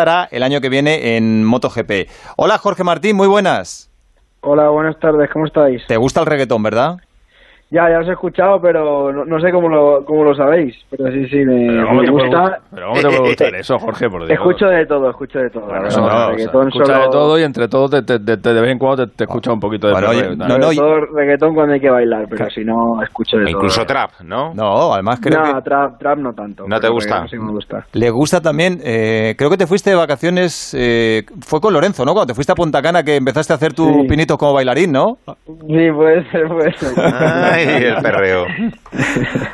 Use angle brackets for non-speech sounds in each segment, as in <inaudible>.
estará el año que viene en MotoGP. Hola Jorge Martín, muy buenas. Hola, buenas tardes, ¿cómo estáis? ¿Te gusta el reggaetón, verdad? Ya, ya os he escuchado, pero no, no sé cómo lo, cómo lo sabéis. Pero sí, sí, me, Pero ¿cómo me te puede gusta. gustar- pero ¿cómo te puede gustar eso, Jorge? Por Dios. Escucho de todo, escucho de todo. Bueno, no, o sea, reggaetón escucha solo- de todo y entre todo te, te- te- te- de vez en cuando te, te escucha un poquito de Bueno, perreo oye, no, no, todo reggaetón cuando hay que bailar, pero si no, escucho de Incluso todo. trap, ¿no? No, además creo no, que trap, trap no tanto. ¿No te gusta? Sí me gusta. le gusta también, eh, creo que te fuiste de vacaciones, eh, fue con Lorenzo, ¿no? Cuando te fuiste a Punta Cana que empezaste a hacer tus Sí. pinitos como bailarín, ¿no? Sí, puede ser, puede ser. Ay, el <laughs> perreo.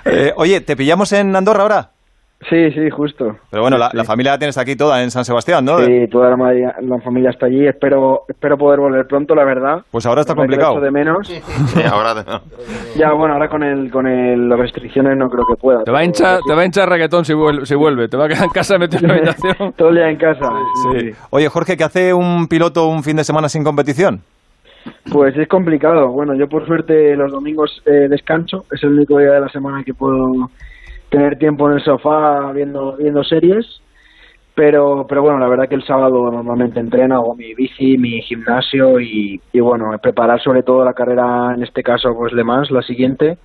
Eh, oye, ¿te pillamos en Andorra ahora? Sí, sí, justo. Pero bueno, Sí, la, sí. la familia la tienes aquí toda en San Sebastián, ¿no? Sí, toda la, madre- la familia está allí. Espero, espero poder volver pronto, la verdad. Pues ahora está lo complicado. echo de menos. Sí, ahora no. Ya, bueno, ahora con el, con el, las restricciones no creo que pueda. Te va a hinchar, te va a hinchar reggaetón si vuelve, si vuelve. Te va a quedar en casa metido en la habitación. <laughs> Todo el día en casa. sí. Oye, Jorge, ¿qué hace un piloto un fin de semana sin competición? Pues es complicado. Bueno, yo por suerte los domingos eh, descanso. Es el único día de la semana que puedo tener tiempo en el sofá viendo, viendo series. Pero, pero bueno, la verdad que el sábado normalmente entreno, hago mi bici, mi gimnasio y, bueno, preparar sobre todo la carrera, en este caso pues Le Mans, la siguiente.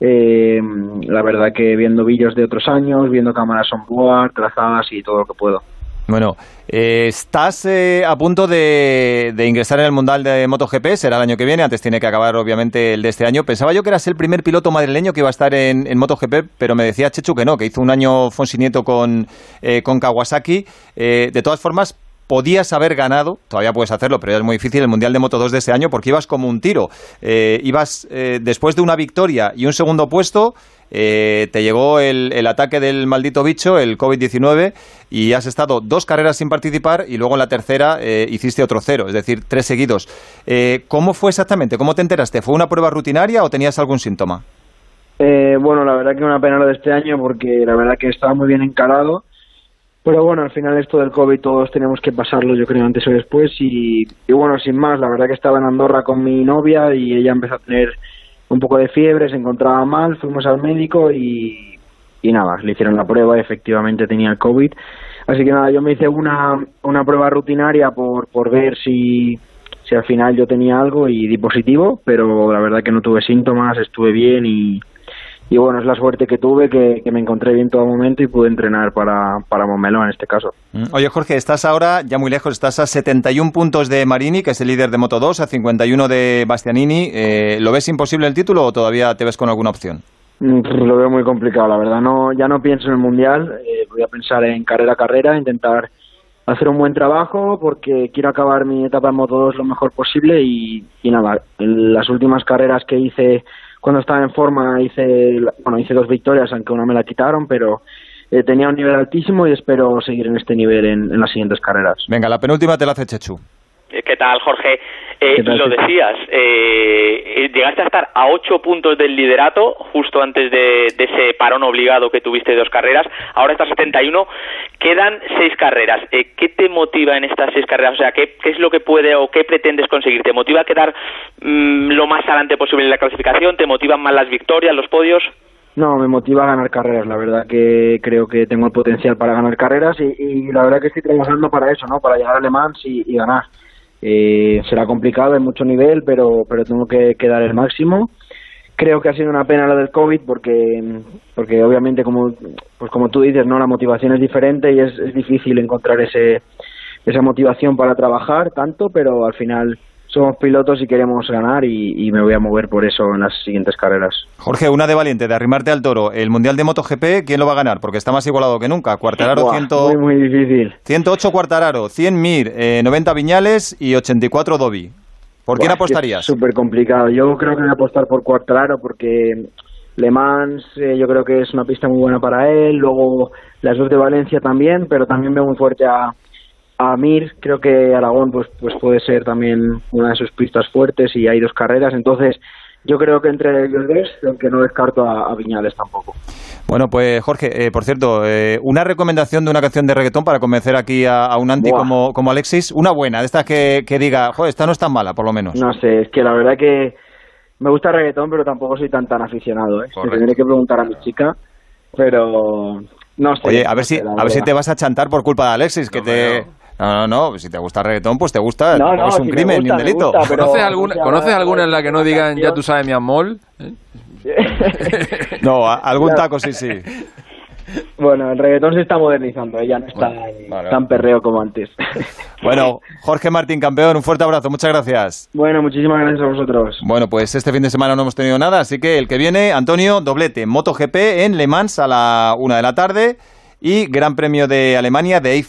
Eh, la verdad que viendo vídeos de otros años, viendo cámaras on board, trazadas y todo lo que puedo. Bueno, eh, estás eh, a punto de, de ingresar en el Mundial de MotoGP, será el año que viene, antes tiene que acabar obviamente el de este año. Pensaba yo que eras el primer piloto madrileño que iba a estar en, MotoGP, pero me decía Chechu que no, que hizo un año Fonsi Nieto con, eh, con Kawasaki. Eh, de todas formas, podías haber ganado, todavía puedes hacerlo, pero ya es muy difícil, el Mundial de Moto 2 de este año porque ibas como un tiro. Eh, ibas eh, después de una victoria y un segundo puesto, eh, te llegó el, ataque del maldito bicho, el COVID-19, y has estado dos carreras sin participar y luego en la tercera eh, hiciste otro cero, es decir, tres seguidos. ¿Cómo fue exactamente? ¿Cómo te enteraste? ¿Fue una prueba rutinaria o tenías algún síntoma? Bueno, la verdad que una pena lo de este año porque la verdad que estaba muy bien encarado. Pero bueno, al final esto del COVID todos tenemos que pasarlo, yo creo, antes o después. Y, y bueno, sin más, la verdad que estaba en Andorra con mi novia y ella empezó a tener un poco de fiebre, se encontraba mal, fuimos al médico y, y nada, le hicieron la prueba y efectivamente tenía el COVID. Así que nada, yo me hice una, una prueba rutinaria por, por ver si, si al final yo tenía algo y di positivo, pero la verdad que no tuve síntomas, estuve bien y, y bueno, es la suerte que tuve, que, que me encontré bien todo momento y pude entrenar para, para Montmeló en este caso. Mm. Oye, Jorge, estás ahora ya muy lejos, estás a 71 puntos de Marini, que es el líder de Moto 2, a 51 de Bastianini. Eh, ¿Lo ves imposible el título o todavía te ves con alguna opción? Mm, Lo veo muy complicado, la verdad. No, ya no pienso en el mundial, eh, voy a pensar en carrera a carrera, intentar hacer un buen trabajo porque quiero acabar mi etapa en Moto 2 lo mejor posible y, y nada, en las últimas carreras que hice cuando estaba en forma hice, bueno, hice dos victorias, aunque una me la quitaron, pero eh, tenía un nivel altísimo y espero seguir en este nivel en, en las siguientes carreras. Venga, la penúltima te la hace Chechu. Eh, ¿Qué tal, Jorge? Eh, ¿Qué tal, lo decías, eh, eh, llegaste a estar a ocho puntos del liderato justo antes de, de ese parón obligado que tuviste de dos carreras. Ahora estás a 71. Quedan seis carreras. Eh, ¿Qué te motiva en estas seis carreras? O sea, ¿qué, qué es lo que puede o qué pretendes conseguir? ¿Te motiva a quedar mm, lo más adelante posible en la clasificación? ¿Te motivan más las victorias, los podios? No, me motiva a ganar carreras. La verdad que creo que tengo el potencial para ganar carreras y, y la verdad que estoy trabajando para eso, ¿no? Para llegar a Le Mans y, y ganar. Eh, será complicado, hay mucho nivel, pero, pero tengo que, dar el máximo. Creo que ha sido una pena lo del COVID porque, porque obviamente, como, pues como tú dices, no la motivación es diferente y es, es difícil encontrar ese, esa motivación para trabajar tanto, pero al final somos pilotos y queremos ganar y, y me voy a mover por eso en las siguientes carreras. Jorge, una de valiente, de arrimarte al toro. El Mundial de MotoGP, ¿quién lo va a ganar? Porque está más igualado que nunca. Cuartararo, Buah, 100 muy, muy difícil. 108 Cuartararo, 100 Mir, eh, 90 Viñales y 84 Dobby. ¿Por quién Buah, apostarías? Súper complicado. Yo creo que voy a apostar por Cuartararo porque Le Mans eh, yo creo que es una pista muy buena para él. Luego las dos de Valencia también, pero también veo muy fuerte a, a Mir. Creo que Aragón pues, pues puede ser también una de sus pistas fuertes y hay dos carreras. Entonces yo creo que entre ellos dos, aunque no descarto a, a Viñales tampoco. Bueno, pues Jorge, eh, por cierto, eh, una recomendación de una canción de reggaetón para convencer aquí a, a un anti Buah. como, como Alexis. Una buena, de estas que, que diga, joder, esta no es tan mala, por lo menos. No sé, es que la verdad que me gusta el reggaetón, pero tampoco soy tan tan aficionado. ¿eh? Correcto. tendré que preguntar a mi chica, pero No sé. Oye, a ver si, a ver si te vas a chantar por culpa de Alexis, que No, te... No, no, no, si te gusta el reggaetón, pues te gusta. No, no, es un si crimen gusta, ni un delito. gusta, pero- ¿Conoces alguna, ¿conoces alguna en la que no digan ya tú sabes mi amor? ¿Eh? <laughs> No, a- algún taco sí, sí. Bueno, el reggaetón se está modernizando, ¿eh? ya no está vale, tan perreo como antes. <laughs> Bueno, Jorge Martín, campeón, un fuerte abrazo, muchas gracias. bueno, muchísimas gracias a vosotros. Bueno, pues este fin de semana no hemos tenido nada, así que el que viene, Antonio, doblete, MotoGP en Le Mans a la una de la tarde y Gran Premio de Alemania de